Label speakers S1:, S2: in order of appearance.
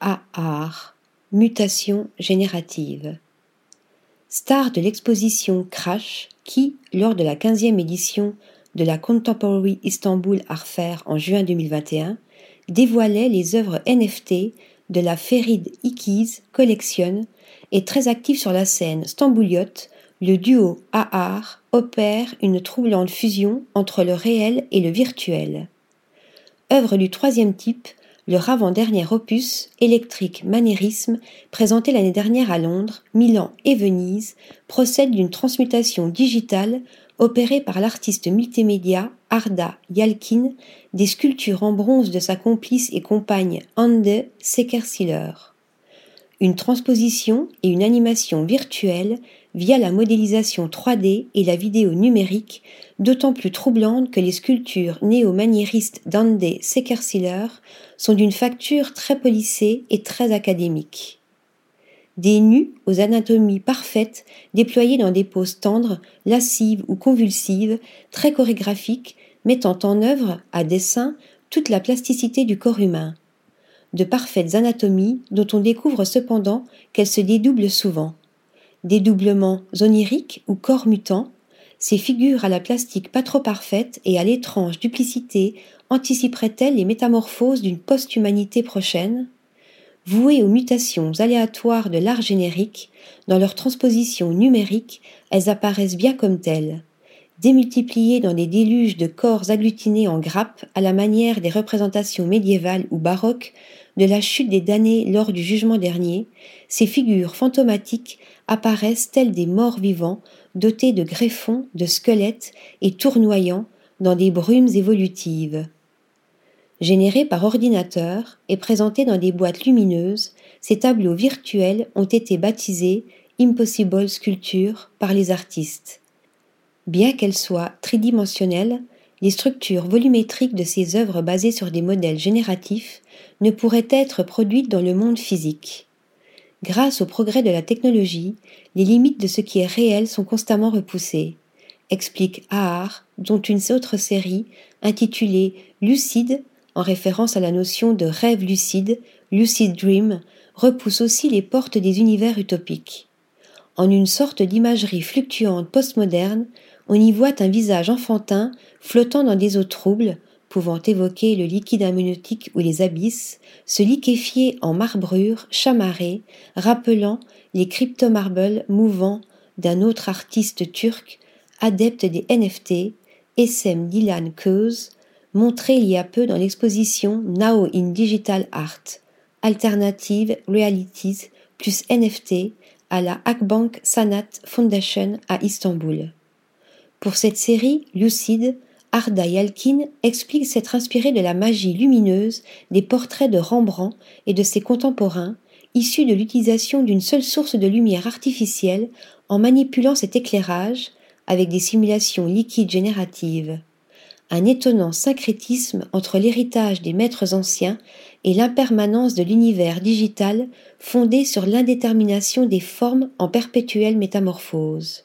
S1: AR, mutation générative. Star de l'exposition Crash, qui, lors de la 15e édition de la Contemporary Istanbul Art Fair en juin 2021, dévoilait les œuvres NFT de la Ferid Ikiz Collection et très actif sur la scène stambouliote, le duo AR opère une troublante fusion entre le réel et le virtuel. Œuvre du troisième type, leur avant-dernier opus, Électrique Manérisme, présenté l'année dernière à Londres, Milan et Venise, procède d'une transmutation digitale opérée par l'artiste multimédia Arda Yalkin des sculptures en bronze de sa complice et compagne Ande Sekersiller. Une transposition et une animation virtuelle via la modélisation 3D et la vidéo numérique, d'autant plus troublante que les sculptures néo-maniéristes d'Ande Sekersiller sont d'une facture très polissée et très académique. Des nus aux anatomies parfaites, déployés dans des poses tendres, lascives ou convulsives, très chorégraphiques, mettant en œuvre, à dessein, toute la plasticité du corps humain. De parfaites anatomies dont on découvre cependant qu'elles se dédoublent souvent. Dédoublements oniriques ou corps mutants, ces figures à la plastique pas trop parfaite et à l'étrange duplicité anticiperaient-elles les métamorphoses d'une post-humanité prochaine? Vouées aux mutations aléatoires de l'art générique, dans leur transposition numérique, elles apparaissent bien comme telles, démultipliées dans des déluges de corps agglutinés en grappes à la manière des représentations médiévales ou baroques de la chute des damnés lors du jugement dernier, ces figures fantomatiques apparaissent telles des morts vivants, dotés de greffons, de squelettes et tournoyant dans des brumes évolutives. Générés par ordinateur et présentés dans des boîtes lumineuses, ces tableaux virtuels ont été baptisés Impossible Sculpture par les artistes. Bien qu'elles soient tridimensionnelles, les structures volumétriques de ces œuvres basées sur des modèles génératifs ne pourraient être produites dans le monde physique. Grâce au progrès de la technologie, les limites de ce qui est réel sont constamment repoussées, explique Ahar, dont une autre série, intitulée Lucide, en référence à la notion de rêve lucide, lucid dream, repousse aussi les portes des univers utopiques. En une sorte d'imagerie fluctuante postmoderne, on y voit un visage enfantin flottant dans des eaux troubles, pouvant évoquer le liquide amniotique ou les abysses, se liquéfier en marbrure chamarrée, rappelant les cryptomarbles mouvants d'un autre artiste turc, adepte des NFT, Essem Dilan Köz, montré il y a peu dans l'exposition Now in Digital Art, Alternative Realities plus NFT à la Akbank Sanat Foundation à Istanbul. Pour cette série lucide, Arda Yalkin explique s'être inspiré de la magie lumineuse des portraits de Rembrandt et de ses contemporains, issus de l'utilisation d'une seule source de lumière artificielle en manipulant cet éclairage avec des simulations liquides génératives. Un étonnant syncrétisme entre l'héritage des maîtres anciens et l'impermanence de l'univers digital fondé sur l'indétermination des formes en perpétuelle métamorphose.